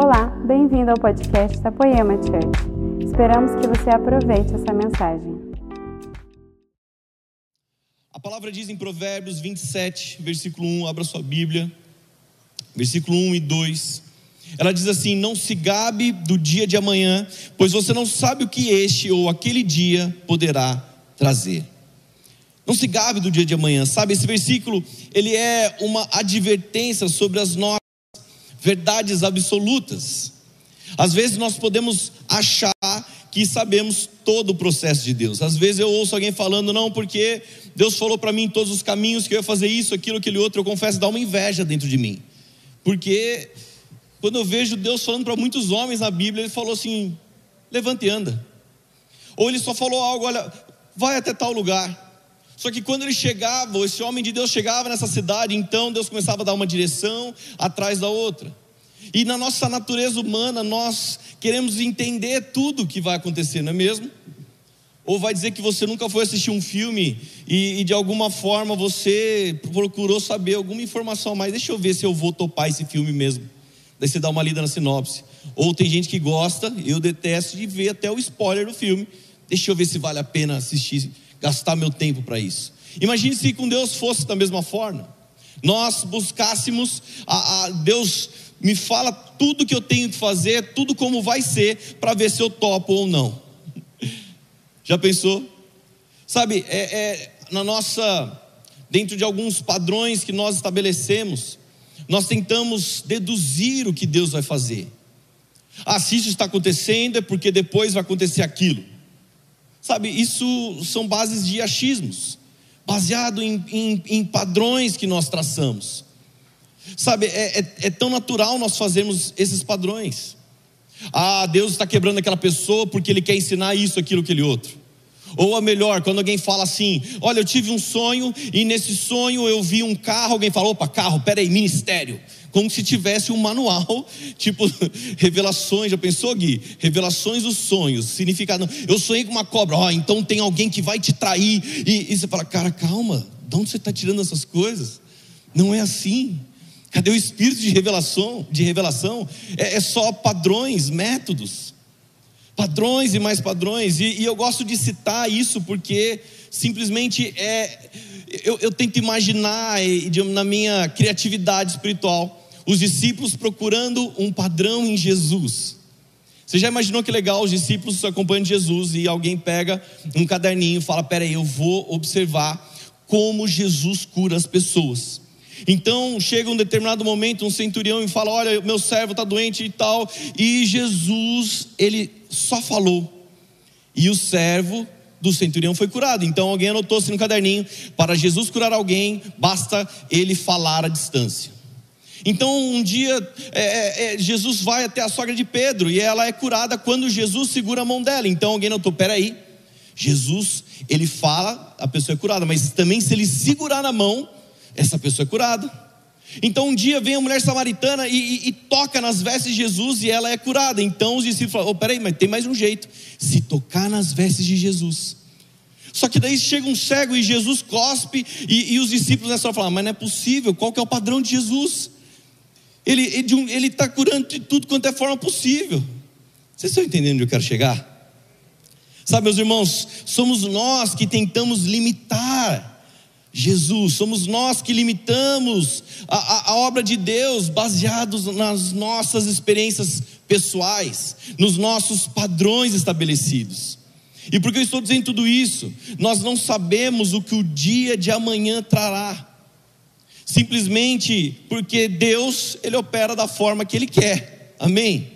Olá, bem-vindo ao podcast da Poema Church. Esperamos que você aproveite essa mensagem. A palavra diz em Provérbios 27, versículo 1, abra sua Bíblia, versículo 1 e 2. Ela diz assim: Não se gabe do dia de amanhã, pois você não sabe o que este ou aquele dia poderá trazer. Não se gabe do dia de amanhã, sabe? Esse versículo, ele é uma advertência sobre as nossas verdades absolutas. Às vezes nós podemos achar que sabemos todo o processo de Deus. Às vezes eu ouço alguém falando, não, porque Deus falou para mim em todos os caminhos que eu ia fazer isso, aquilo, aquele outro. Eu confesso, dá uma inveja dentro de mim. Porque quando eu vejo Deus falando para muitos homens na Bíblia, ele falou assim: levante e anda. Ou ele só falou algo, olha, vai até tal lugar. Só que quando ele chegava, esse homem de Deus chegava nessa cidade, então Deus começava a dar uma direção atrás da outra. E na nossa natureza humana, nós queremos entender tudo que vai acontecer, não é mesmo? Ou vai dizer que você nunca foi assistir um filme e, e, de alguma forma você procurou saber alguma informação mais. Deixa eu ver se eu vou topar esse filme mesmo. Daí você dá uma lida na sinopse. Ou tem gente que gosta, eu detesto de ver até o spoiler do filme. Deixa eu ver se vale a pena assistir gastar meu tempo para isso. Imagine se com Deus fosse da mesma forma. Nós buscássemos a, a Deus me fala tudo que eu tenho que fazer, tudo como vai ser, para ver se eu topo ou não. Já pensou? Sabe, é, é, na nossa, dentro de alguns padrões que nós estabelecemos, nós tentamos deduzir o que Deus vai fazer. Ah, se isso está acontecendo, é porque depois vai acontecer aquilo. Sabe, isso são bases de achismos, baseado em, em, em padrões que nós traçamos. Sabe, é, é, é tão natural nós fazermos esses padrões. Ah, Deus está quebrando aquela pessoa porque Ele quer ensinar isso, aquilo, aquele outro. Ou a melhor, quando alguém fala assim: Olha, eu tive um sonho e nesse sonho eu vi um carro. Alguém fala: Opa, carro, peraí, ministério como se tivesse um manual, tipo, revelações, já pensou, Gui? Revelações dos sonhos, significado. Eu sonhei com uma cobra, ó, oh, então tem alguém que vai te trair, e, e você fala, cara, calma, de onde você está tirando essas coisas? Não é assim. Cadê o espírito de revelação? De revelação? É, é só padrões, métodos. Padrões e mais padrões. E, e eu gosto de citar isso porque simplesmente é. Eu, eu tento imaginar na minha criatividade espiritual os discípulos procurando um padrão em Jesus. Você já imaginou que legal os discípulos acompanhando Jesus e alguém pega um caderninho e fala: Peraí, eu vou observar como Jesus cura as pessoas. Então chega um determinado momento, um centurião e fala: Olha, meu servo está doente e tal. E Jesus, ele só falou. E o servo do centurião foi curado. Então alguém anotou assim no caderninho: Para Jesus curar alguém, basta ele falar à distância. Então um dia é, é, é, Jesus vai até a sogra de Pedro e ela é curada quando Jesus segura a mão dela. Então alguém notou: peraí, Jesus ele fala, a pessoa é curada, mas também se ele segurar na mão, essa pessoa é curada. Então um dia vem a mulher samaritana e, e, e, toca nas vestes de Jesus e ela é curada. Então os discípulos falam: oh, peraí, mas tem mais um jeito: se tocar nas vestes de Jesus. Só que daí chega um cego e Jesus cospe, e, e os discípulos nessa hora falam: mas não é possível, qual que é o padrão de Jesus? Ele está curando de tudo quanto é forma possível. Vocês estão entendendo onde eu quero chegar? Sabe, meus irmãos, somos nós que tentamos limitar Jesus, somos nós que limitamos a, a, a, obra de Deus baseados nas nossas experiências pessoais, nos nossos padrões estabelecidos. E por que eu estou dizendo tudo isso? Nós não sabemos o que o dia de amanhã trará simplesmente porque Deus, ele opera da forma que ele quer. Amém.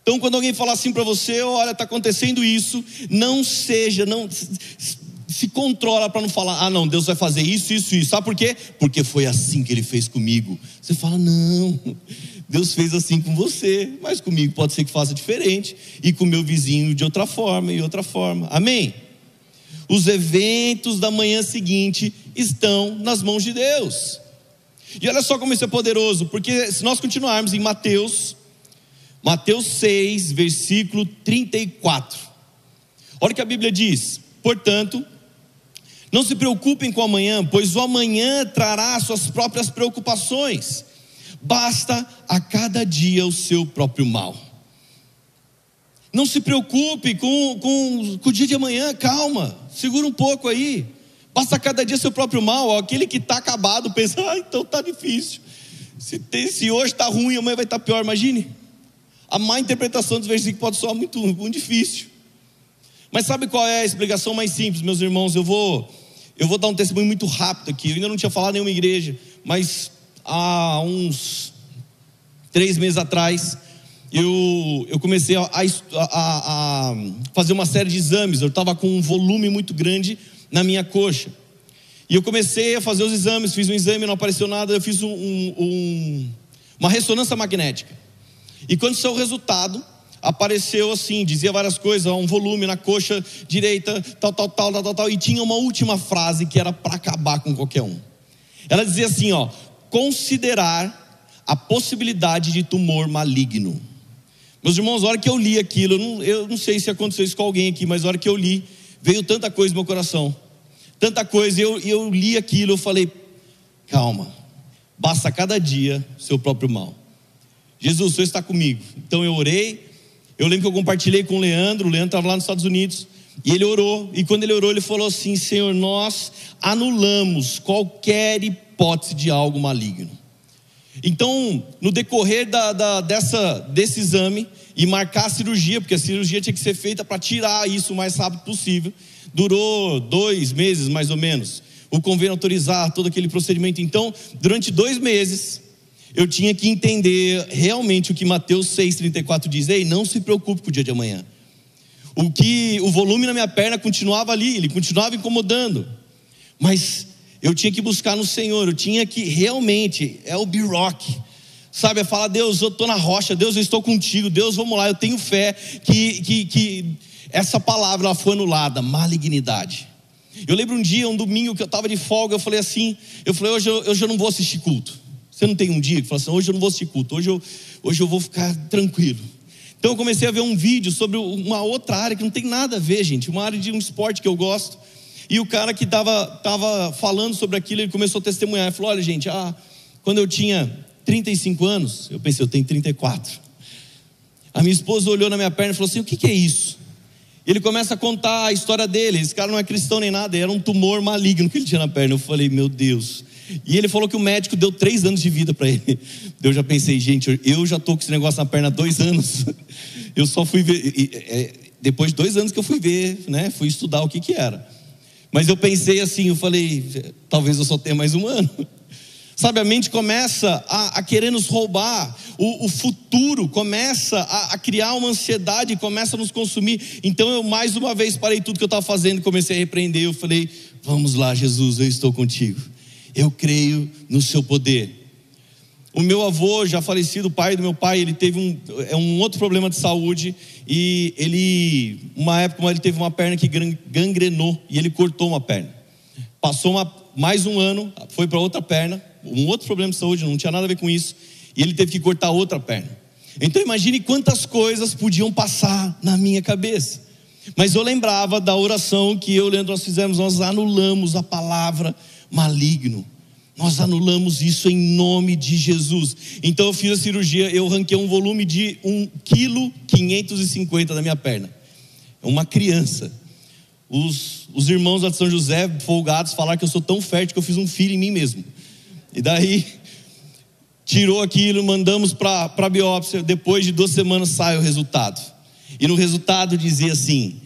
Então, quando alguém falar assim para você, olha, está acontecendo isso, não seja, não se controla para não falar, ah, não, Deus vai fazer isso, isso, isso. Sabe por quê? Porque foi assim que ele fez comigo. Você fala, não, Deus fez assim com você, mas comigo pode ser que faça diferente, e com meu vizinho de outra forma e outra forma. Amém? Os eventos da manhã seguinte estão nas mãos de Deus. E olha só como isso é poderoso, porque se nós continuarmos em Mateus, Mateus 6, versículo 34. Olha o que a Bíblia diz: portanto, não se preocupem com amanhã, pois o amanhã trará suas próprias preocupações. Basta a cada dia o seu próprio mal. Não se preocupe com, com, com o dia de amanhã, calma, segura um pouco aí. Basta cada dia seu próprio mal. Aquele que está acabado pensa, ah, então está difícil. Se, tem, se hoje está ruim, amanhã vai estar tá pior. Imagine. A má interpretação dos versículos pode soar muito, muito difícil. Mas sabe qual é a explicação mais simples, meus irmãos? Eu vou, eu vou dar um testemunho muito rápido aqui. Eu ainda não tinha falado em nenhuma igreja, mas há uns três meses atrás, eu, eu comecei a, a, a, fazer uma série de exames. Eu estava com um volume muito grande na minha coxa. E eu comecei a fazer os exames, fiz um exame, não apareceu nada, eu fiz um, um, uma ressonância magnética. E quando saiu o resultado, apareceu assim, dizia várias coisas, um volume na coxa direita, tal, tal, tal, tal, tal, tal e tinha uma última frase que era para acabar com qualquer um. Ela dizia assim, ó, considerar a possibilidade de tumor maligno. Meus irmãos, a hora que eu li aquilo, eu não, eu não sei se aconteceu isso com alguém aqui, mas a hora que eu li, veio tanta coisa no meu coração. Tanta coisa, eu, eu li aquilo, eu falei, calma, basta cada dia seu próprio mal. Jesus, o Senhor está comigo. Então eu orei, eu lembro que eu compartilhei com o Leandro, o Leandro estava lá nos Estados Unidos, e ele orou, e quando ele orou, ele falou assim: Senhor, nós anulamos qualquer hipótese de algo maligno. Então, no decorrer da, da, dessa, desse exame e marcar a cirurgia, porque a cirurgia tinha que ser feita para tirar isso o mais rápido possível, durou dois meses mais ou menos. O convênio autorizar todo aquele procedimento. Então, durante dois meses, eu tinha que entender realmente o que Mateus 6,34 diz: Ei, não se preocupe com o dia de amanhã. O que o volume na minha perna continuava ali, ele continuava incomodando. Mas eu tinha que buscar no Senhor, eu tinha que realmente, é o B-Rock, sabe? É falar, Deus, eu estou na rocha, Deus, eu estou contigo, Deus, vamos lá, eu tenho fé que, que, que essa palavra foi anulada, malignidade. Eu lembro um dia, um domingo, que eu estava de folga, eu falei assim, eu falei, hoje eu, hoje eu não vou assistir culto. Você não tem um dia que fala assim, hoje eu não vou assistir culto, hoje eu, hoje eu vou ficar tranquilo. Então eu comecei a ver um vídeo sobre uma outra área que não tem nada a ver, gente, uma área de um esporte que eu gosto. E o cara que estava tava falando sobre aquilo, ele começou a testemunhar. Ele falou: Olha, gente, ah, quando eu tinha 35 anos, eu pensei, eu tenho 34. A minha esposa olhou na minha perna e falou assim: O que, que é isso? Ele começa a contar a história dele. Esse cara não é cristão nem nada, era um tumor maligno que ele tinha na perna. Eu falei: Meu Deus. E ele falou que o médico deu três anos de vida para ele. Eu já pensei, gente, eu já estou com esse negócio na perna há dois anos. Eu só fui ver. É, depois de dois anos que eu fui ver, né? Fui estudar o que, que era. Mas eu pensei assim, eu falei, talvez eu só tenha mais um ano. Sabe, a mente começa a, a querer nos roubar, o, o futuro começa a, a, criar uma ansiedade, começa a nos consumir. Então eu mais uma vez parei tudo que eu estava fazendo, comecei a repreender. Eu falei: Vamos lá, Jesus, eu estou contigo. Eu creio no seu poder. O meu avô, já falecido, o pai do meu pai, ele teve um, é um outro problema de saúde e ele, uma época, ele teve uma perna que gangrenou e ele cortou uma perna. Passou uma, mais um ano, foi para outra perna, um outro problema de saúde, não tinha nada a ver com isso, e ele teve que cortar outra perna. Então imagine quantas coisas podiam passar na minha cabeça. Mas eu lembrava da oração que eu e Leandro nós fizemos, nós anulamos a palavra maligno. Nós anulamos isso em nome de Jesus. Então eu fiz a cirurgia, eu ranquei um volume de 1 kg 550 da minha perna. É uma criança. Os, os irmãos lá de São José, folgados, falaram que eu sou tão fértil que eu fiz um filho em mim mesmo. E daí, tirou aquilo, mandamos para a biópsia. Depois de duas semanas sai o resultado. E no resultado dizia assim: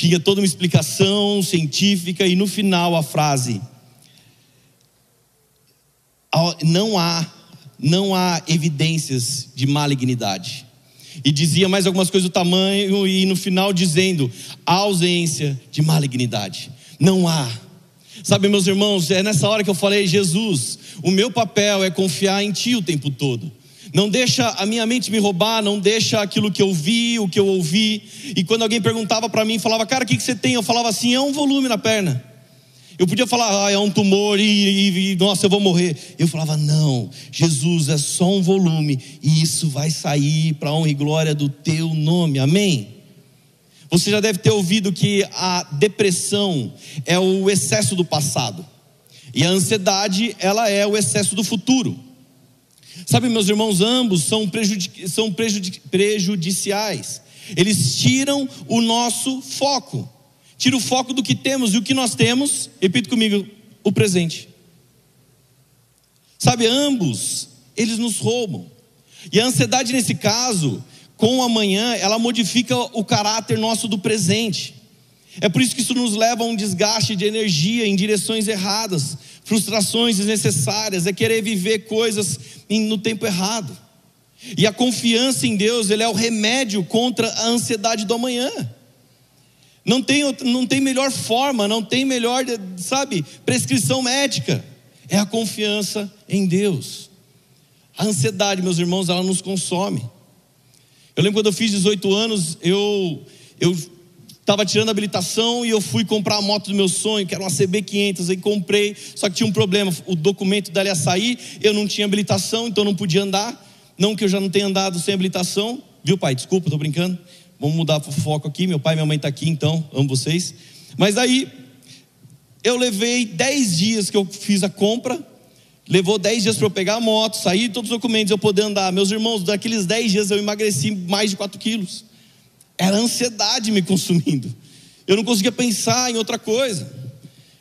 tinha toda uma explicação científica, e no final a frase não há, não há evidências de malignidade. E dizia mais algumas coisas do tamanho, e no final dizendo: a ausência de malignidade. Não há. Sabe, meus irmãos, é nessa hora que eu falei: Jesus, o meu papel é confiar em Ti o tempo todo. Não deixa a minha mente me roubar, não deixa aquilo que eu vi, o que eu ouvi. E quando alguém perguntava para mim, falava, cara, o que, que você tem? Eu falava assim: é um volume na perna. Eu podia falar, ah, é um tumor e, e, e, nossa, eu vou morrer. Eu falava, não, Jesus é só um volume e isso vai sair para honra e glória do teu nome, amém? Você já deve ter ouvido que a depressão é o excesso do passado e a ansiedade, ela é o excesso do futuro. Sabe, meus irmãos, ambos são, prejudici são prejudici prejudiciais. Eles tiram o nosso foco. Tira o foco do que temos e o que nós temos, repita comigo, o presente. Sabe, ambos, eles nos roubam. E a ansiedade nesse caso, com o amanhã, ela modifica o caráter nosso do presente. É por isso que isso nos leva a um desgaste de energia em direções erradas, frustrações desnecessárias, é querer viver coisas no tempo errado. E a confiança em Deus, ele é o remédio contra a ansiedade do amanhã. Não tem, não tem melhor forma, não tem melhor, sabe, prescrição médica. É a confiança em Deus. A ansiedade, meus irmãos, ela nos consome. Eu lembro quando eu fiz 18 anos, eu eu estava tirando habilitação e eu fui comprar a moto do meu sonho, que era uma CB500, aí comprei, só que tinha um problema, o documento dela ia sair, eu não tinha habilitação, então não podia andar, não que eu já não tenha andado sem habilitação, viu pai, desculpa, estou brincando, vamos mudar o foco aqui, meu pai e minha mãe estão tá aqui então, amo vocês, mas aí, eu levei 10 dias que eu fiz a compra, levou 10 dias para eu pegar a moto, sair todos os documentos, eu poder andar, meus irmãos, daqueles 10 dias eu emagreci mais de 4 quilos, era a ansiedade me consumindo. Eu não conseguia pensar em outra coisa.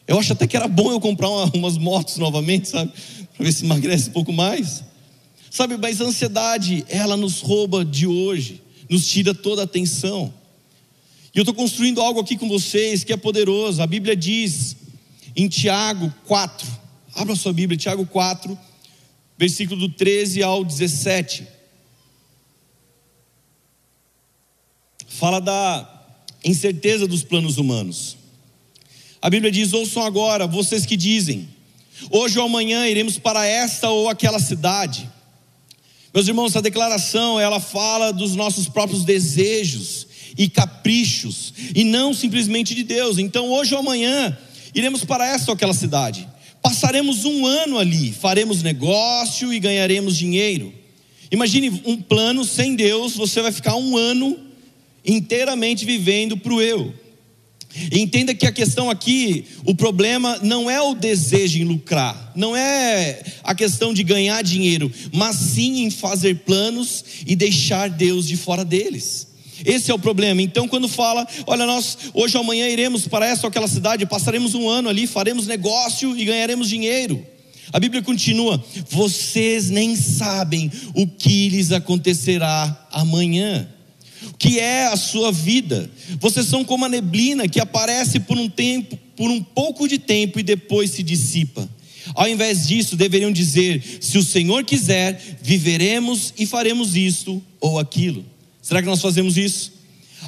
Eu acho até que era bom eu comprar uma, umas motos novamente, sabe? Para ver se emagrece um pouco mais. Sabe, mas a ansiedade, ela nos rouba de hoje, nos tira toda a atenção. E eu estou construindo algo aqui com vocês que é poderoso. A Bíblia diz em Tiago 4, abra sua Bíblia, Tiago 4, versículo do 13 ao 17. Fala da incerteza dos planos humanos. A Bíblia diz: ouçam agora, vocês que dizem, hoje ou amanhã iremos para esta ou aquela cidade. Meus irmãos, essa declaração ela fala dos nossos próprios desejos e caprichos, e não simplesmente de Deus. Então, hoje ou amanhã, iremos para esta ou aquela cidade. Passaremos um ano ali, faremos negócio e ganharemos dinheiro. Imagine um plano sem Deus, você vai ficar um ano inteiramente vivendo para o eu. Entenda que a questão aqui, o problema não é o desejo em lucrar, não é a questão de ganhar dinheiro, mas sim em fazer planos e deixar Deus de fora deles. Esse é o problema. Então, quando fala, olha, nós hoje ou amanhã iremos para essa ou aquela cidade, passaremos um ano ali, faremos negócio e ganharemos dinheiro. A Bíblia continua: vocês nem sabem o que lhes acontecerá amanhã que é a sua vida. Vocês são como a neblina que aparece por um tempo, por um pouco de tempo e depois se dissipa. Ao invés disso, deveriam dizer: se o Senhor quiser, viveremos e faremos isto ou aquilo. Será que nós fazemos isso?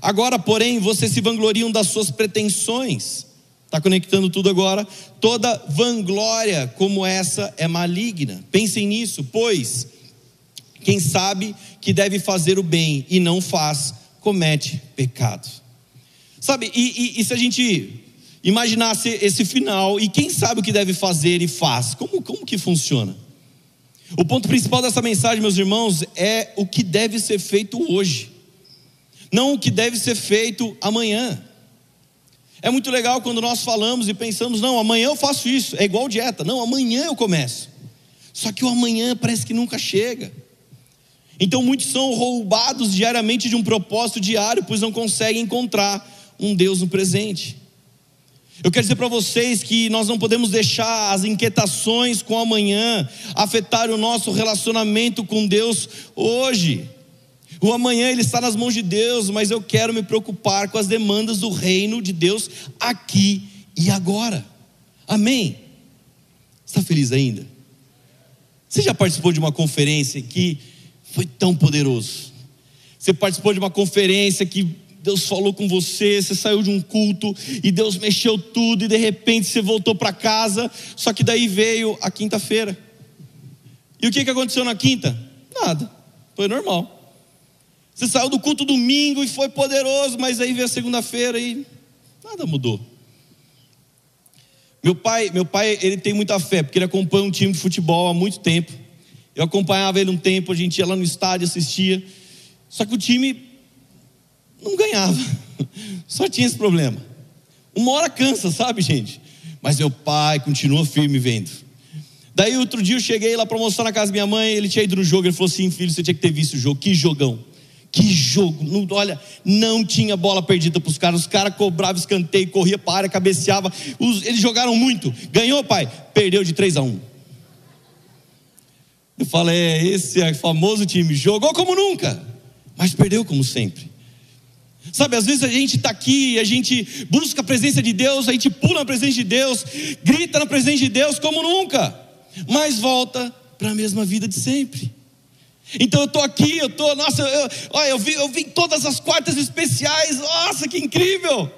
Agora, porém, vocês se vangloriam das suas pretensões. Está conectando tudo agora? Toda vanglória como essa é maligna. Pensem nisso, pois quem sabe que deve fazer o bem e não faz, comete pecado. Sabe, e, e, e se a gente imaginasse esse final, e quem sabe o que deve fazer e faz, como, como que funciona? O ponto principal dessa mensagem, meus irmãos, é o que deve ser feito hoje, não o que deve ser feito amanhã. É muito legal quando nós falamos e pensamos, não, amanhã eu faço isso, é igual dieta, não, amanhã eu começo. Só que o amanhã parece que nunca chega. Então muitos são roubados diariamente de um propósito diário, pois não conseguem encontrar um Deus no presente. Eu quero dizer para vocês que nós não podemos deixar as inquietações com amanhã afetar o nosso relacionamento com Deus hoje. O amanhã ele está nas mãos de Deus, mas eu quero me preocupar com as demandas do reino de Deus aqui e agora. Amém? Está feliz ainda? Você já participou de uma conferência que foi tão poderoso. Você participou de uma conferência que Deus falou com você, você saiu de um culto e Deus mexeu tudo e de repente você voltou para casa, só que daí veio a quinta-feira. E o que, que aconteceu na quinta? Nada, foi normal. Você saiu do culto domingo e foi poderoso, mas aí veio a segunda-feira e nada mudou. Meu pai, meu pai, ele tem muita fé, porque ele acompanha um time de futebol há muito tempo. Eu acompanhava ele um tempo, a gente ia lá no estádio, assistia. Só que o time não ganhava. Só tinha esse problema. Uma hora cansa, sabe, gente? Mas meu pai continua firme vendo. Daí outro dia eu cheguei lá para mostrar na casa da minha mãe, ele tinha ido no jogo, ele falou assim, filho, você tinha que ter visto o jogo, que jogão. Que jogo, não, olha, não tinha bola perdida para os caras, os caras cobravam escanteio, corria para a área, cabeceava, os, eles jogaram muito, ganhou pai, perdeu de 3 a 1 Eu falei, é, esse é famoso time, jogou como nunca, mas perdeu como sempre. Sabe, às vezes a gente está aqui, a gente busca a presença de Deus, a gente pula na presença de Deus, grita na presença de Deus como nunca, mas volta para a mesma vida de sempre. Então eu estou aqui, eu estou, nossa, eu, olha, eu, vi, eu vi todas as quartas especiais, nossa, que incrível!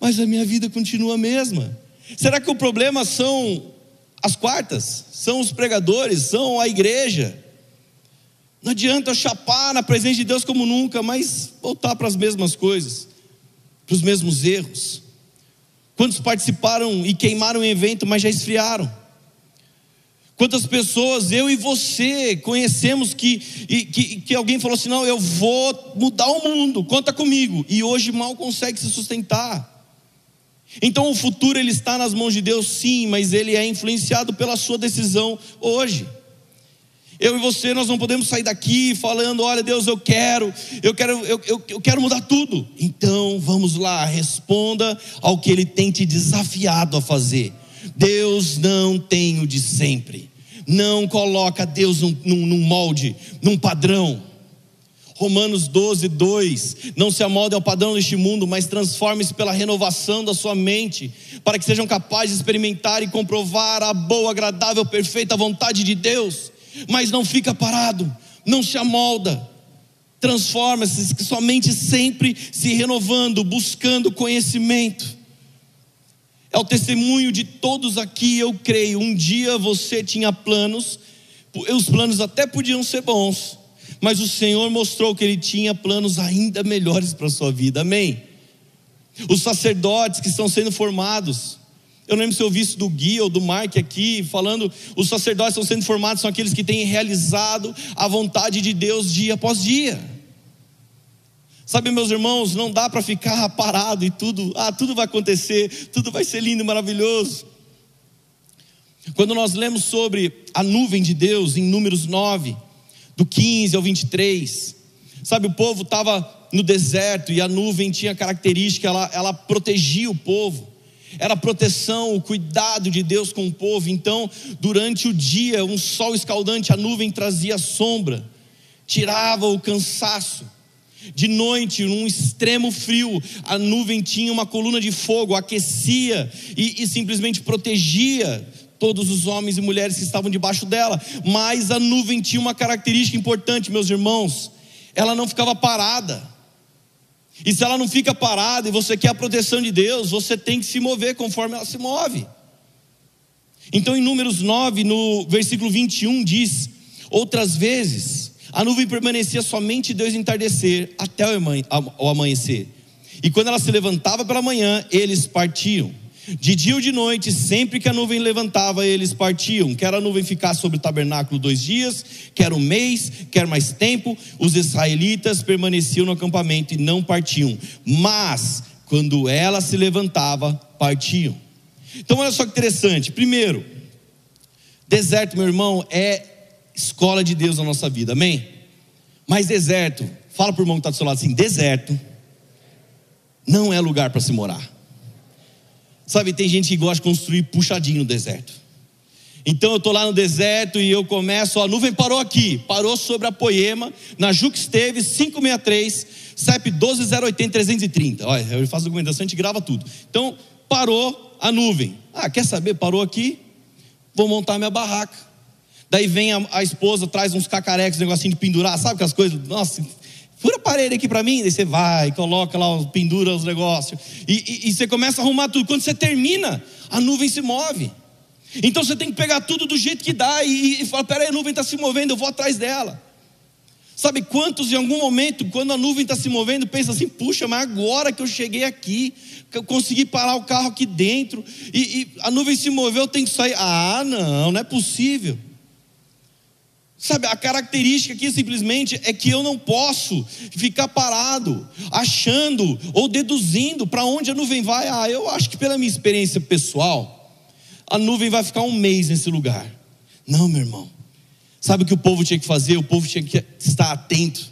Mas a minha vida continua a mesma. Será que o problema são as quartas? São os pregadores? São a igreja? Não adianta chapar na presença de Deus como nunca, mas voltar para as mesmas coisas, para os mesmos erros. Quantos participaram e queimaram o evento, mas já esfriaram? Quantas pessoas, eu e você, conhecemos que, que, que alguém falou assim: não, eu vou mudar o mundo, conta comigo, e hoje mal consegue se sustentar. Então o futuro ele está nas mãos de Deus, sim, mas ele é influenciado pela sua decisão hoje. Eu e você, nós não podemos sair daqui falando: olha, Deus, eu quero, eu quero, eu, eu, eu quero mudar tudo. Então vamos lá, responda ao que Ele tem te desafiado a fazer. Deus não tem o de sempre. Não coloca Deus num, num, num molde, num padrão. Romanos 12, 2: Não se amolde ao padrão deste mundo, mas transforme-se pela renovação da sua mente, para que sejam capazes de experimentar e comprovar a boa, agradável, perfeita vontade de Deus. Mas não fica parado, não se amolda, transforma-se, somente sempre se renovando, buscando conhecimento. É o testemunho de todos aqui, eu creio. Um dia você tinha planos, os planos até podiam ser bons, mas o Senhor mostrou que Ele tinha planos ainda melhores para a sua vida, amém? Os sacerdotes que estão sendo formados, eu lembro se eu vi isso do Gui ou do Mark aqui, falando, os sacerdotes estão sendo formados são aqueles que têm realizado a vontade de Deus dia após dia. Sabe, meus irmãos, não dá para ficar parado e tudo, ah, tudo vai acontecer, tudo vai ser lindo e maravilhoso. Quando nós lemos sobre a nuvem de Deus em Números 9, do 15 ao 23, sabe, o povo estava no deserto e a nuvem tinha característica, ela, ela protegia o povo, era a proteção, o cuidado de Deus com o povo. Então, durante o dia, um sol escaldante, a nuvem trazia sombra, tirava o cansaço. De noite, num extremo frio, a nuvem tinha uma coluna de fogo, aquecia e, e, simplesmente protegia todos os homens e mulheres que estavam debaixo dela. Mas a nuvem tinha uma característica importante, meus irmãos: ela não ficava parada. E se ela não fica parada e você quer a proteção de Deus, você tem que se mover conforme ela se move. Então, em Números 9, no versículo 21, diz: Outras vezes a nuvem permanecia somente Deus entardecer até o amanhecer. E quando ela se levantava pela manhã, eles partiam. De dia ou de noite, sempre que a nuvem levantava, eles partiam. Quer a nuvem ficar sobre o tabernáculo dois dias, quer um mês, quer mais tempo, os israelitas permaneciam no acampamento e não partiam. Mas, quando ela se levantava, partiam. Então, olha só que interessante. Primeiro, deserto, meu irmão, é escola de Deus na nossa vida, amém? Mas deserto, fala para o irmão que está do seu lado assim: deserto não é lugar para se morar. Sabe, tem gente que gosta de construir puxadinho no deserto. Então eu estou lá no deserto e eu começo, ó, a nuvem parou aqui, parou sobre a Poema, na Juca Esteves, 563, CEP 12080 330. Olha, eu faço documentação, a gente grava tudo. Então, parou a nuvem. Ah, quer saber? Parou aqui, vou montar minha barraca. Daí vem a, a esposa, traz uns cacarecos, um negocinho de pendurar, sabe aquelas coisas? Nossa, fura a parede aqui para mim. Daí você vai, coloca lá, pendura os negócios. E, e, e você começa a arrumar tudo. Quando você termina, a nuvem se move. Então você tem que pegar tudo do jeito que dá e, e falar: peraí, a nuvem está se movendo, eu vou atrás dela. Sabe quantos em algum momento, quando a nuvem está se movendo, pensa assim: puxa, mas agora que eu cheguei aqui, que eu consegui parar o carro aqui dentro, e, e a nuvem se moveu, eu tenho que sair. Ah, não, não é possível. Sabe, a característica aqui simplesmente é que eu não posso ficar parado, achando ou deduzindo para onde a nuvem vai. Ah, eu acho que pela minha experiência pessoal, a nuvem vai ficar um mês nesse lugar. Não, meu irmão. Sabe o que o povo tinha que fazer? O povo tinha que estar atento.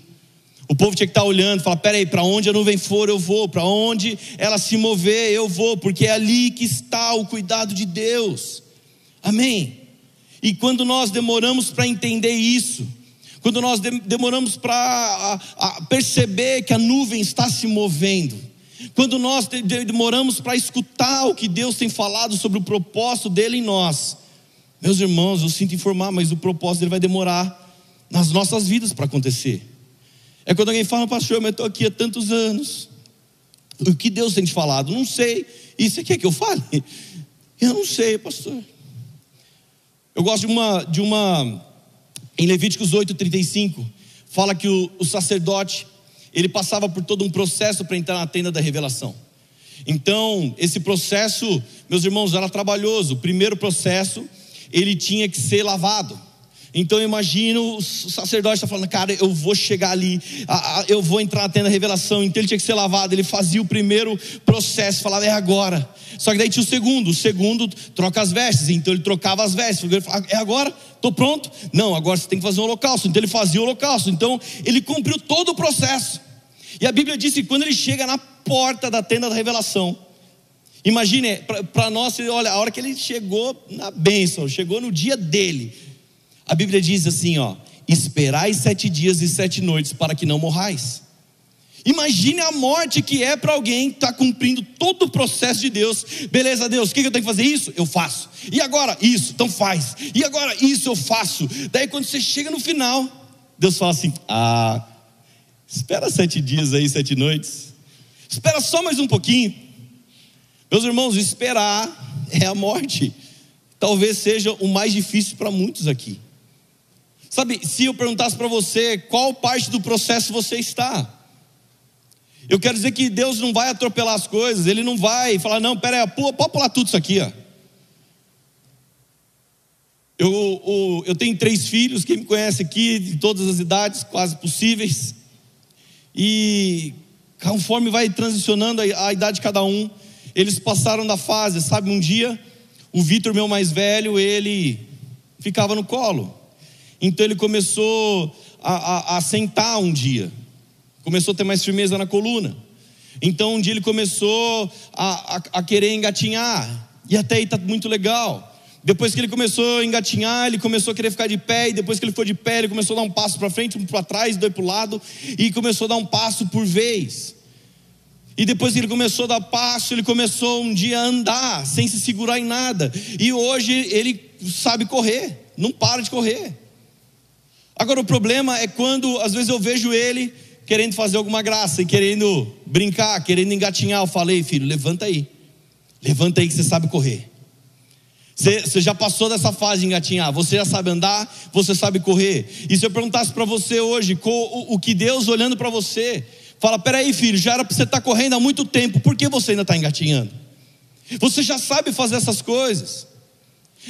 O povo tinha que estar olhando, falar: peraí, para onde a nuvem for, eu vou, para onde ela se mover, eu vou, porque é ali que está o cuidado de Deus. Amém. E quando nós demoramos para entender isso, quando nós demoramos para perceber que a nuvem está se movendo, quando nós demoramos para escutar o que Deus tem falado sobre o propósito dele em nós, meus irmãos, eu sinto informar, mas o propósito dele vai demorar nas nossas vidas para acontecer. É quando alguém fala, pastor, mas eu estou aqui há tantos anos. O que Deus tem te falado? Não sei. E você quer que eu fale? Eu não sei, pastor. Eu gosto de uma, de uma em Levíticos 8,35, fala que o, o sacerdote, ele passava por todo um processo para entrar na tenda da revelação. Então, esse processo, meus irmãos, era trabalhoso. O primeiro processo, ele tinha que ser lavado. Então eu imagino o sacerdote está falando, cara, eu vou chegar ali, eu vou entrar na tenda da revelação. Então ele tinha que ser lavado. Ele fazia o primeiro processo, falava, é agora. Só que daí tinha o segundo, o segundo troca as vestes. Então ele trocava as vestes. Ele falava, é agora? Estou pronto? Não, agora você tem que fazer um holocausto. Então ele fazia o holocausto. Então ele cumpriu todo o processo. E a Bíblia diz que quando ele chega na porta da tenda da revelação, imagine, para nós, olha, a hora que ele chegou na bênção, chegou no dia dele a Bíblia diz assim: ó, esperai sete dias e sete noites para que não morrais. Imagine a morte que é para alguém que está cumprindo todo o processo de Deus. Beleza, Deus, o que eu tenho que fazer? Isso? Eu faço. E agora? Isso, então faz. E agora? Isso eu faço. Daí quando você chega no final, Deus fala assim: Ah, espera sete dias aí, sete noites. Espera só mais um pouquinho. Meus irmãos, esperar é a morte. Talvez seja o mais difícil para muitos aqui. Sabe, se eu perguntasse para você qual parte do processo você está, eu quero dizer que Deus não vai atropelar as coisas, Ele não vai falar, não, pera aí, pode pular tudo isso aqui, ó. Eu, eu, eu tenho três filhos, quem me conhece aqui, de todas as idades, quase possíveis, e conforme vai transicionando a, a idade de cada um, eles passaram da fase, sabe, um dia, o Vitor, meu mais velho, ele ficava no colo, então ele começou a, a, a sentar um dia, começou a ter mais firmeza na coluna. Então um dia ele começou a, a, a querer engatinhar, e até aí está muito legal. Depois que ele começou a engatinhar, ele começou a querer ficar de pé, e depois que ele foi de pé, ele começou a dar um passo para frente, um para trás, dois para o lado, e começou a dar um passo por vez. E depois que ele começou a dar passo, ele começou um dia a andar, sem se segurar em nada. E hoje ele sabe correr, não para de correr. Agora o problema é quando às vezes eu vejo ele querendo fazer alguma graça e querendo brincar, querendo engatinhar. Eu falei, filho, levanta aí. Levanta aí que você sabe correr. Você, você já passou dessa fase de engatinhar. Você já sabe andar, você sabe correr. E se eu perguntasse para você hoje o, o que Deus olhando para você, fala: peraí, filho, já era para você estar tá correndo há muito tempo, por que você ainda está engatinhando? Você já sabe fazer essas coisas.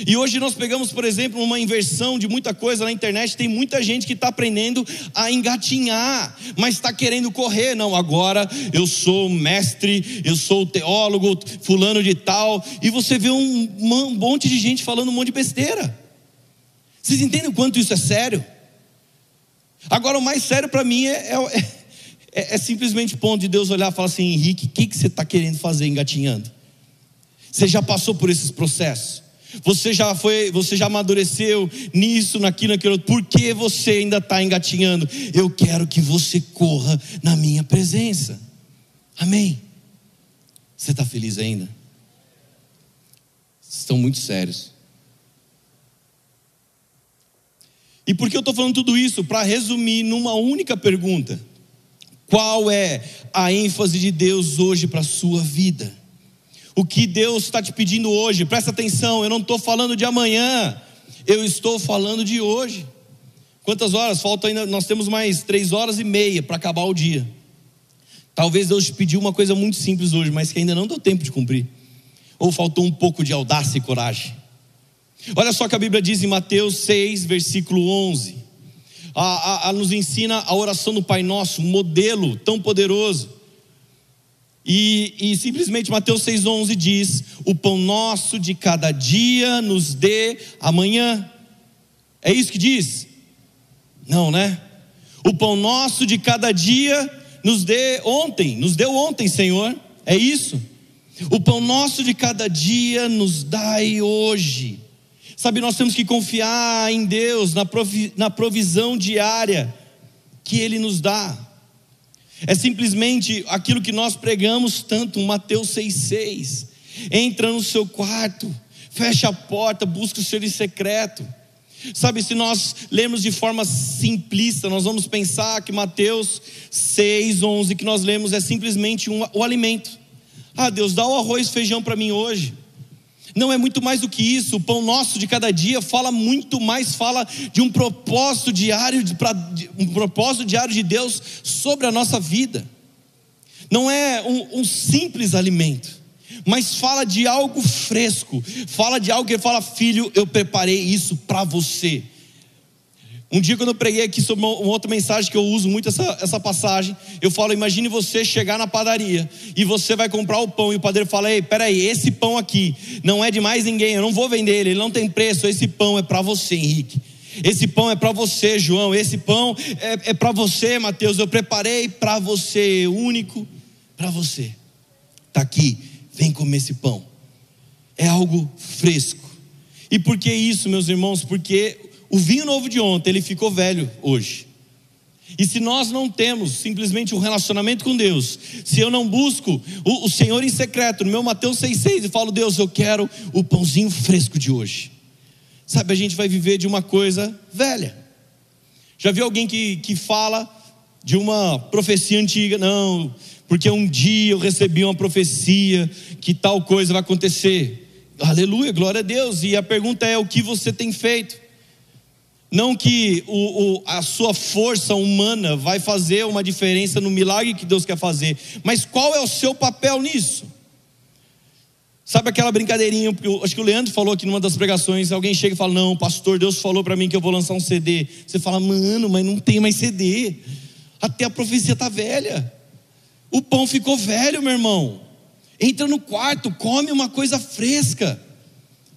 E hoje nós pegamos, por exemplo, uma inversão de muita coisa na internet. Tem muita gente que está aprendendo a engatinhar, mas está querendo correr. Não, agora eu sou mestre, eu sou teólogo, fulano de tal. E você vê um, monte de gente falando um monte de besteira. Vocês entendem o quanto isso é sério? Agora, o mais sério para mim é, é, é, é, simplesmente ponto de Deus olhar e falar assim: Henrique, o que, que você está querendo fazer engatinhando? Você já passou por esses processos? Você já foi, você já amadureceu nisso, naquilo, naquilo. Por que você ainda está engatinhando? Eu quero que você corra na minha presença. Amém. Você está feliz ainda? Estão muito sérios. E por que eu estou falando tudo isso? Para resumir numa única pergunta: qual é a ênfase de Deus hoje para a sua vida? O que Deus está te pedindo hoje, presta atenção, eu não estou falando de amanhã, eu estou falando de hoje. Quantas horas? Falta ainda, nós temos mais três horas e meia para acabar o dia. Talvez Deus te pediu uma coisa muito simples hoje, mas que ainda não deu tempo de cumprir. Ou faltou um pouco de audácia e coragem. Olha só que a Bíblia diz em Mateus 6, versículo 11. A, a, a nos ensina a oração do Pai Nosso, um modelo tão poderoso. E, e, simplesmente Mateus 6,11 diz: O pão nosso de cada dia nos dê amanhã. É isso que diz? Não, né? O pão nosso de cada dia nos dê ontem, nos deu ontem, Senhor. É isso? O pão nosso de cada dia nos dai hoje. Sabe, nós temos que confiar em Deus, na, provi na provisão diária que Ele nos dá. É simplesmente aquilo que nós pregamos tanto, Mateus 6,6. Entra no seu quarto, fecha a porta, busca o seu em secreto. Sabe, se nós lemos de forma simplista, nós vamos pensar que Mateus 6, 11, que nós lemos é simplesmente um, o alimento. Ah, Deus, dá o arroz e feijão para mim hoje. Não é muito mais do que isso. O pão nosso de cada dia fala muito mais, fala de um propósito diário, de, pra, de, um propósito diário de Deus sobre a nossa vida. Não é um, um simples alimento mas fala de algo fresco, fala de algo que ele fala, filho, eu preparei isso para você. Um dia, quando eu preguei aqui sobre uma, outra mensagem que eu uso muito essa, essa passagem, eu falo: imagine você chegar na padaria e você vai comprar o pão, e o padeiro fala: Ei, peraí, esse pão aqui não é de mais ninguém, eu não vou vender ele, ele não tem preço, esse pão é para você, Henrique. Esse pão é para você, João. Esse pão é, é para você, Mateus. Eu preparei para você, único para você. Está aqui Vem comer esse pão. É algo fresco. E por que isso, meus irmãos? Porque o vinho novo de ontem, ele ficou velho hoje. E se nós não temos simplesmente um relacionamento com Deus, se eu não busco o, o Senhor em secreto, no meu Mateus 6,6, e falo, Deus, eu quero o pãozinho fresco de hoje. Sabe, a gente vai viver de uma coisa velha. Já viu alguém que, que fala de uma profecia antiga? Não, porque um dia eu recebi uma profecia que tal coisa vai acontecer. Aleluia, glória a Deus. E a pergunta é: o que você tem feito? Não que o, o, a sua força humana vai fazer uma diferença no milagre que Deus quer fazer, mas qual é o seu papel nisso? Sabe aquela brincadeirinha? Acho que o Leandro falou aqui numa das pregações. Alguém chega e fala: Não, pastor, Deus falou para mim que eu vou lançar um CD. Você fala, mano, mas não tem mais CD. Até a profecia está velha. O pão ficou velho, meu irmão. Entra no quarto, come uma coisa fresca.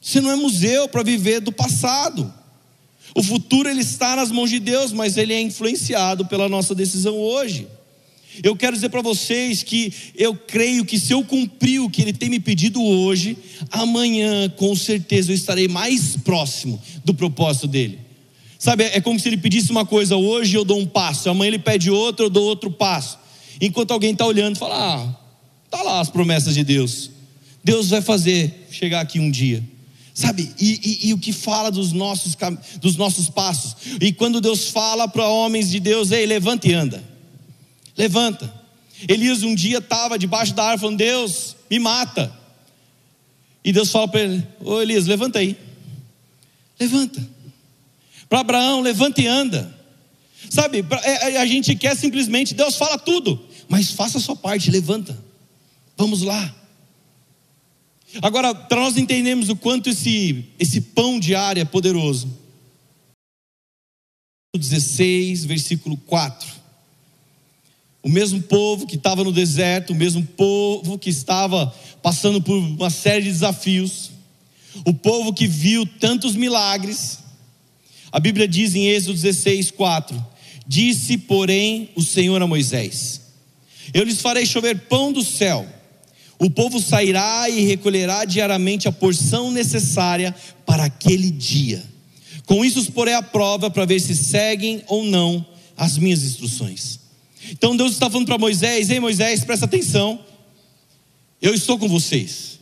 Você não é museu para viver do passado. O futuro ele está nas mãos de Deus, mas ele é influenciado pela nossa decisão hoje. Eu quero dizer para vocês que eu creio que se eu cumprir o que ele tem me pedido hoje, amanhã com certeza eu estarei mais próximo do propósito dele. Sabe, é como se ele pedisse uma coisa hoje, eu dou um passo, amanhã ele pede outro, eu dou outro passo. Enquanto alguém está olhando fala: Ah, tá lá as promessas de Deus. Deus vai fazer chegar aqui um dia. Sabe, e, e, e, o que fala dos nossos, dos nossos passos. E quando Deus fala para homens de Deus, ei, levanta e anda. Levanta. Elias um dia estava debaixo da árvore falando, Deus, me mata. E Deus fala para ele, ô Elias, levanta aí. Levanta. Para Abraão, levanta e anda. Sabe, é, é, a gente quer simplesmente, Deus fala tudo, mas faça a sua parte, levanta. Vamos lá. Agora, para nós entendermos o quanto esse, esse pão diário é poderoso. 16, versículo 4. O mesmo povo que estava no deserto, o mesmo povo que estava passando por uma série de desafios, o povo que viu tantos milagres, a Bíblia diz em Êxodo 16, 4: Disse, porém, o Senhor a Moisés: Eu lhes farei chover pão do céu. O povo sairá e recolherá diariamente a porção necessária para aquele dia. Com isso os porei à prova para ver se seguem ou não as minhas instruções. Então Deus está falando para Moisés: Ei Moisés, presta atenção. Eu estou com vocês.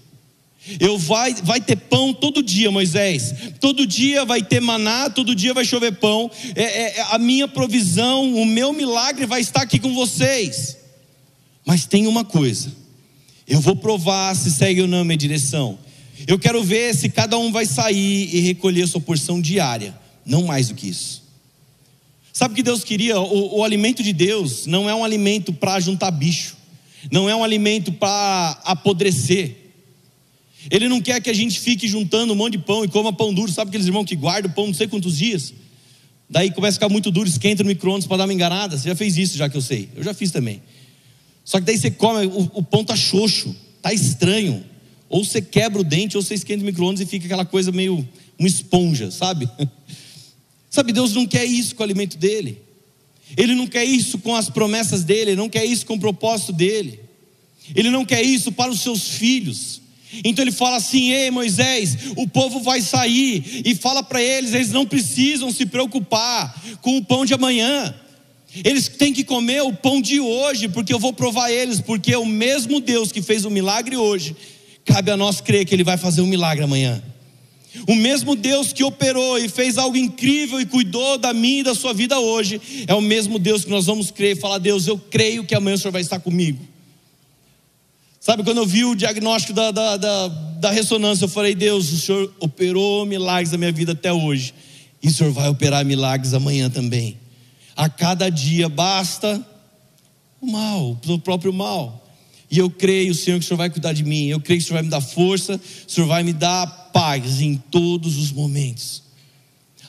Eu vai, vai ter pão todo dia, Moisés. Todo dia vai ter maná, todo dia vai chover pão. É, é, é, a minha provisão, o meu milagre vai estar aqui com vocês. Mas tem uma coisa: eu vou provar se segue ou não a minha direção. Eu quero ver se cada um vai sair e recolher a sua porção diária, não mais do que isso. Sabe o que Deus queria? O, o alimento de Deus não é um alimento para juntar bicho, não é um alimento para apodrecer. Ele não quer que a gente fique juntando um monte de pão e coma pão duro. Sabe aqueles irmãos que guardam pão não sei quantos dias? Daí começa a ficar muito duro, esquenta no micro-ondas para dar uma enganada. Você já fez isso, já que eu sei. Eu já fiz também. Só que daí você come, o, o pão tá xoxo, tá estranho. Ou você quebra o dente, ou você esquenta o micro-ondas e fica aquela coisa meio uma esponja, sabe? Sabe, Deus não quer isso com o alimento dele. Ele não quer isso com as promessas dele, ele não quer isso com o propósito dele. Ele não quer isso para os seus filhos. Então ele fala assim: Ei Moisés, o povo vai sair, e fala para eles: eles não precisam se preocupar com o pão de amanhã, eles têm que comer o pão de hoje, porque eu vou provar eles, porque é o mesmo Deus que fez o milagre hoje, cabe a nós crer que Ele vai fazer um milagre amanhã. O mesmo Deus que operou e fez algo incrível e cuidou da minha e da sua vida hoje, é o mesmo Deus que nós vamos crer e falar: Deus, eu creio que amanhã o Senhor vai estar comigo. Sabe, quando eu vi o diagnóstico da, da, da, da ressonância, eu falei: Deus, o Senhor operou milagres na minha vida até hoje, e o Senhor vai operar milagres amanhã também. A cada dia basta o mal, o próprio mal. E eu creio, Senhor, que o Senhor vai cuidar de mim. Eu creio que o Senhor vai me dar força, o Senhor vai me dar paz em todos os momentos.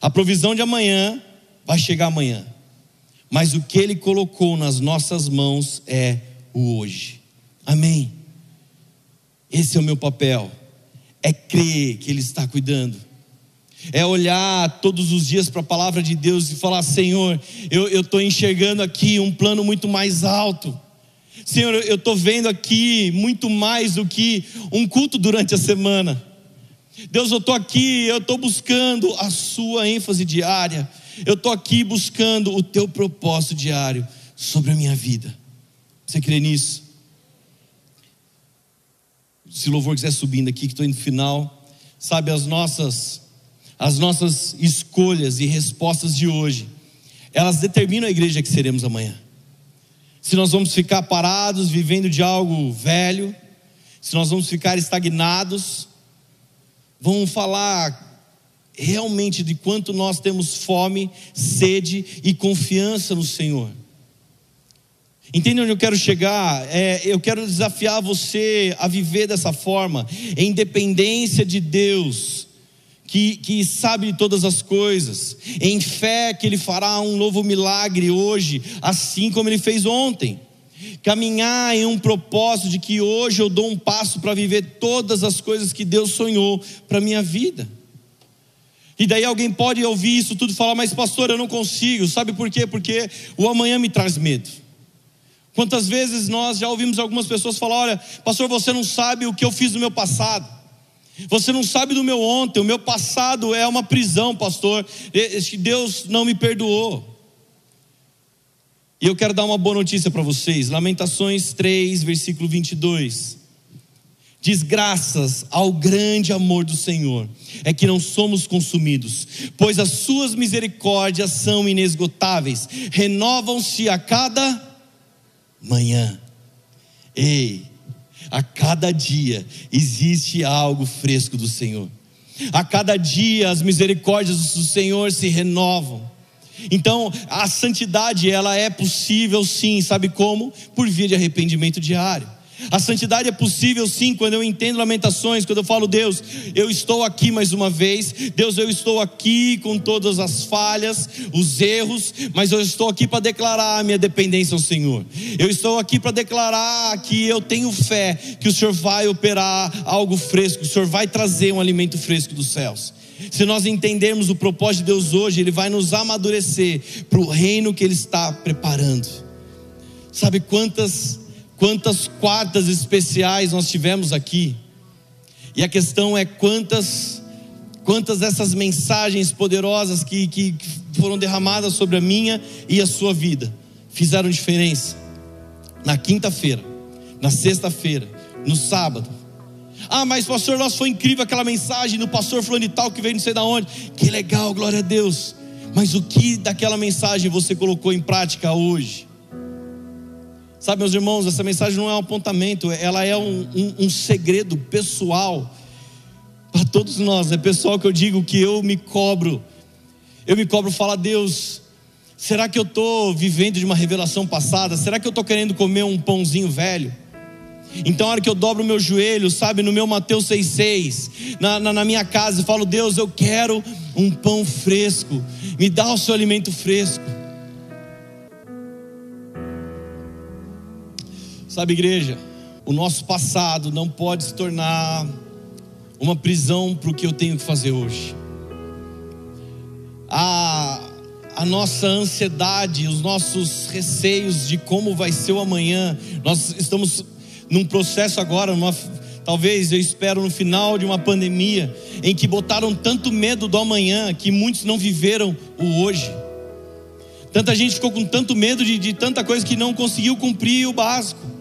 A provisão de amanhã vai chegar amanhã. Mas o que Ele colocou nas nossas mãos é o hoje. Amém. Esse é o meu papel. É crer que Ele está cuidando é olhar todos os dias para a palavra de Deus e falar: Senhor, eu estou enxergando aqui um plano muito mais alto. Senhor, eu estou vendo aqui muito mais do que um culto durante a semana. Deus, eu estou aqui, eu estou buscando a Sua ênfase diária. Eu estou aqui buscando o Teu propósito diário sobre a minha vida. Você crê nisso? Se o louvor quiser subindo aqui, que estou indo no final. Sabe, as nossas as nossas escolhas e respostas de hoje, elas determinam a igreja que seremos amanhã. Se nós vamos ficar parados, vivendo de algo velho, se nós vamos ficar estagnados, vamos falar realmente de quanto nós temos fome, sede e confiança no Senhor. Entende onde eu quero chegar? É, eu quero desafiar você a viver dessa forma, em dependência de Deus, que, que sabe de todas as coisas, em fé que Ele fará um novo milagre hoje, assim como Ele fez ontem. Caminhar em um propósito de que hoje eu dou um passo para viver todas as coisas que Deus sonhou para a minha vida. E daí alguém pode ouvir isso tudo e falar, mas pastor, eu não consigo. Sabe por quê? Porque o amanhã me traz medo. Quantas vezes nós já ouvimos algumas pessoas falar: olha, pastor, você não sabe o que eu fiz no meu passado. Você não sabe do meu ontem, o meu passado é uma prisão, pastor. Deus não me perdoou. E eu quero dar uma boa notícia para vocês. Lamentações 3, versículo 22. Diz: graças ao grande amor do Senhor, é que não somos consumidos, pois as suas misericórdias são inesgotáveis, renovam-se a cada manhã. Ei, a cada dia existe algo fresco do Senhor. A cada dia as misericórdias do Senhor se renovam. Então, a santidade ela é possível sim, sabe como? Por via de arrependimento diário. A santidade é possível sim quando eu entendo lamentações, quando eu falo, Deus, eu estou aqui mais uma vez, Deus, eu estou aqui com todas as falhas, os erros, mas eu estou aqui para declarar a minha dependência ao Senhor. Eu estou aqui para declarar que eu tenho fé que o Senhor vai operar algo fresco, o Senhor vai trazer um alimento fresco dos céus. Se nós entendermos o propósito de Deus hoje, Ele vai nos amadurecer para o reino que Ele está preparando. Sabe quantas Quantas quartas especiais nós tivemos aqui? E a questão é quantas quantas dessas mensagens poderosas que, que, foram derramadas sobre a minha e a sua vida fizeram diferença. Na quinta-feira, na sexta-feira, no sábado. Ah, mas pastor, nossa, foi incrível aquela mensagem do pastor fulano e tal que veio não sei da onde. Que legal, glória a Deus. Mas o que daquela mensagem você colocou em prática hoje? Sabe, meus irmãos, essa mensagem não é um apontamento, ela é um, um, um segredo pessoal para todos nós. É pessoal que eu digo que eu me cobro. Eu me cobro falar, Deus, será que eu estou vivendo de uma revelação passada? Será que eu estou querendo comer um pãozinho velho? Então, a hora que eu dobro o meu joelho, sabe, no meu Mateus 6,6, na, na, na minha casa, e falo, Deus, eu quero um pão fresco, me dá o seu alimento fresco. Sabe, igreja, o nosso passado não pode se tornar uma prisão para o que eu tenho que fazer hoje. a, a nossa ansiedade, os nossos receios de como vai ser o amanhã. Nós estamos num processo agora, numa, talvez eu espero no final de uma pandemia, em que botaram tanto medo do amanhã que muitos não viveram o hoje. Tanta gente ficou com tanto medo de, de tanta coisa que não conseguiu cumprir o básico.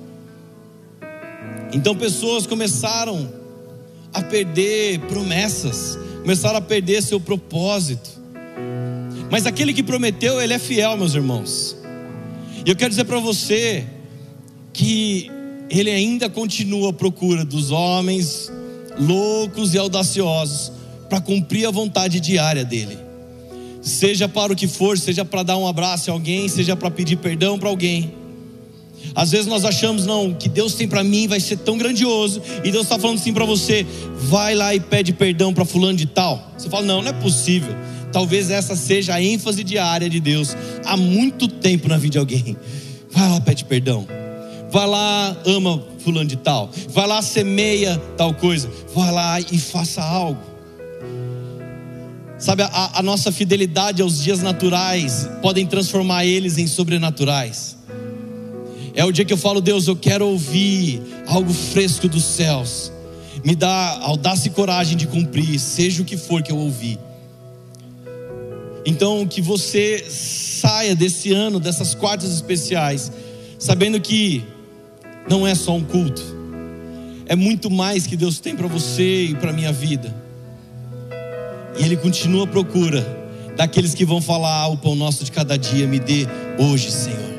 Então pessoas começaram a perder promessas, começaram a perder seu propósito. Mas aquele que prometeu, ele é fiel, meus irmãos. E eu quero dizer para você que ele ainda continua à procura dos homens loucos e audaciosos para cumprir a vontade diária dele. Seja para o que for, seja para dar um abraço a alguém, seja para pedir perdão para alguém. Às vezes nós achamos, não, que Deus tem para mim vai ser tão grandioso, e Deus está falando assim para você: vai lá e pede perdão para fulano de tal. Você fala, não, não é possível. Talvez essa seja a ênfase diária de Deus há muito tempo na vida de alguém. Vai lá, pede perdão. Vai lá, ama fulano de tal. Vai lá, semeia tal coisa. Vai lá e faça algo. Sabe, a, a nossa fidelidade aos dias naturais podem transformar eles em sobrenaturais. É o dia que eu falo, Deus, eu quero ouvir algo fresco dos céus. Me dá audácia e coragem de cumprir, seja o que for que eu ouvir. Então, que você saia desse ano, dessas quartas especiais, sabendo que não é só um culto, é muito mais que Deus tem para você e para minha vida. E Ele continua à procura daqueles que vão falar: ah, o pão nosso de cada dia me dê hoje, Senhor.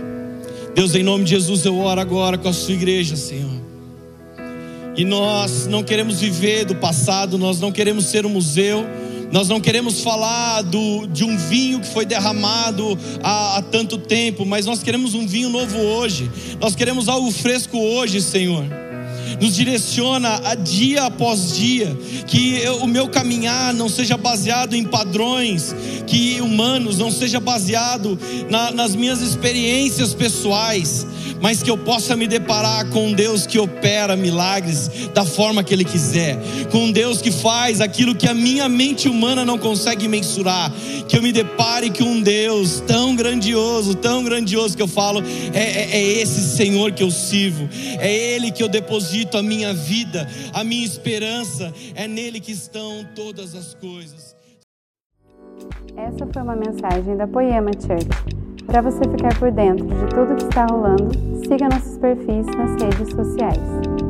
Deus, em nome de Jesus, eu oro agora com a sua igreja, Senhor. E nós não queremos viver do passado, nós não queremos ser um museu nós não queremos falar do, de um vinho que foi derramado há, há tanto tempo, mas nós queremos um vinho novo hoje. Nós queremos algo fresco hoje, Senhor nos direciona a dia após dia, que eu, o meu caminhar não seja baseado em padrões que humanos, não seja baseado na, nas minhas experiências pessoais, mas que eu possa me deparar com um Deus que opera milagres da forma que Ele quiser, com um Deus que faz aquilo que a minha mente humana não consegue mensurar, que eu me depare com um Deus tão grandioso, tão grandioso que eu falo, é, é, é esse Senhor que eu sirvo, é Ele que eu deposito a minha vida, a minha esperança, é nele que estão todas as coisas. Essa foi uma mensagem da Poema Church. Para você ficar por dentro de tudo que está rolando, siga nossos perfis nas redes sociais.